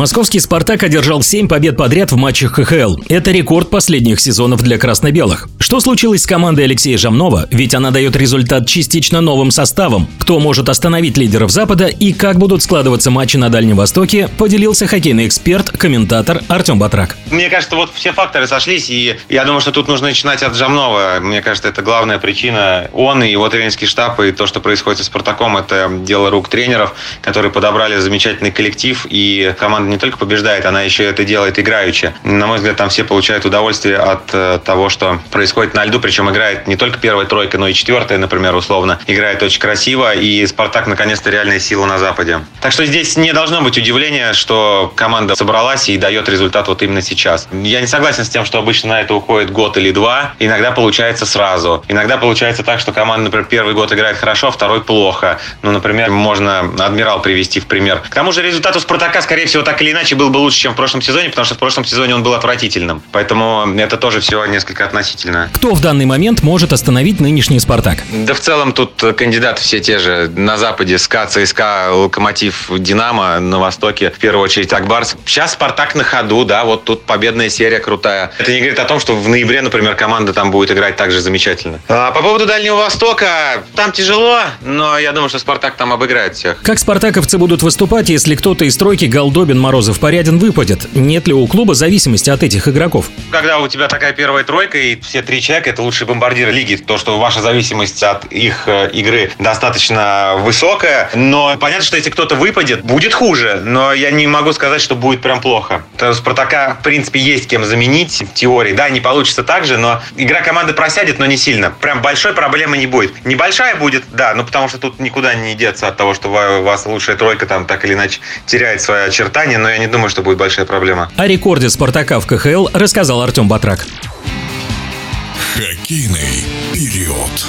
Московский «Спартак» одержал 7 побед подряд в матчах КХЛ. Это рекорд последних сезонов для красно-белых. Что случилось с командой Алексея Жамнова? Ведь она дает результат частично новым составом. Кто может остановить лидеров Запада и как будут складываться матчи на Дальнем Востоке, поделился хоккейный эксперт, комментатор Артем Батрак. Мне кажется, вот все факторы сошлись, и я думаю, что тут нужно начинать от Жамнова. Мне кажется, это главная причина. Он и его тренерский штаб, и то, что происходит со «Спартаком», это дело рук тренеров, которые подобрали замечательный коллектив, и команда не только побеждает, она еще это делает играючи. На мой взгляд, там все получают удовольствие от э, того, что происходит на льду, причем играет не только первая тройка, но и четвертая, например, условно. Играет очень красиво, и «Спартак» наконец-то реальная сила на Западе. Так что здесь не должно быть удивления, что команда собралась и дает результат вот именно сейчас. Я не согласен с тем, что обычно на это уходит год или два. Иногда получается сразу. Иногда получается так, что команда, например, первый год играет хорошо, а второй плохо. Ну, например, можно «Адмирал» привести в пример. К тому же результат у «Спартака», скорее всего, так или иначе был бы лучше, чем в прошлом сезоне, потому что в прошлом сезоне он был отвратительным. Поэтому это тоже все несколько относительно. Кто в данный момент может остановить нынешний «Спартак»? Да в целом тут кандидаты все те же. На Западе СКА, ЦСКА, Локомотив, Динамо, на Востоке в первую очередь Акбарс. Сейчас Спартак на ходу, да, вот тут победная серия крутая. Это не говорит о том, что в ноябре, например, команда там будет играть так же замечательно. А по поводу Дальнего Востока, там тяжело, но я думаю, что Спартак там обыграет всех. Как спартаковцы будут выступать, если кто-то из тройки Голдобин, Морозов, Порядин выпадет? Нет ли у клуба зависимости от этих игроков? Когда у тебя такая первая тройка и все три человека это лучшие бомбардиры лиги, то, что ваша зависимость от их э, игры достаточно высокая, но понятно, что если кто-то выпадет, будет хуже, но я не могу сказать, что будет прям плохо. У Спартака, в принципе, есть кем заменить в теории. Да, не получится так же, но игра команды просядет, но не сильно. Прям большой проблемы не будет. Небольшая будет, да, ну потому что тут никуда не деться от того, что у вас лучшая тройка там так или иначе теряет свои очертания, но я не думаю, что будет большая проблема. О рекорде «Спартака» в КХЛ рассказал Артем Батрак. Хоккейный период.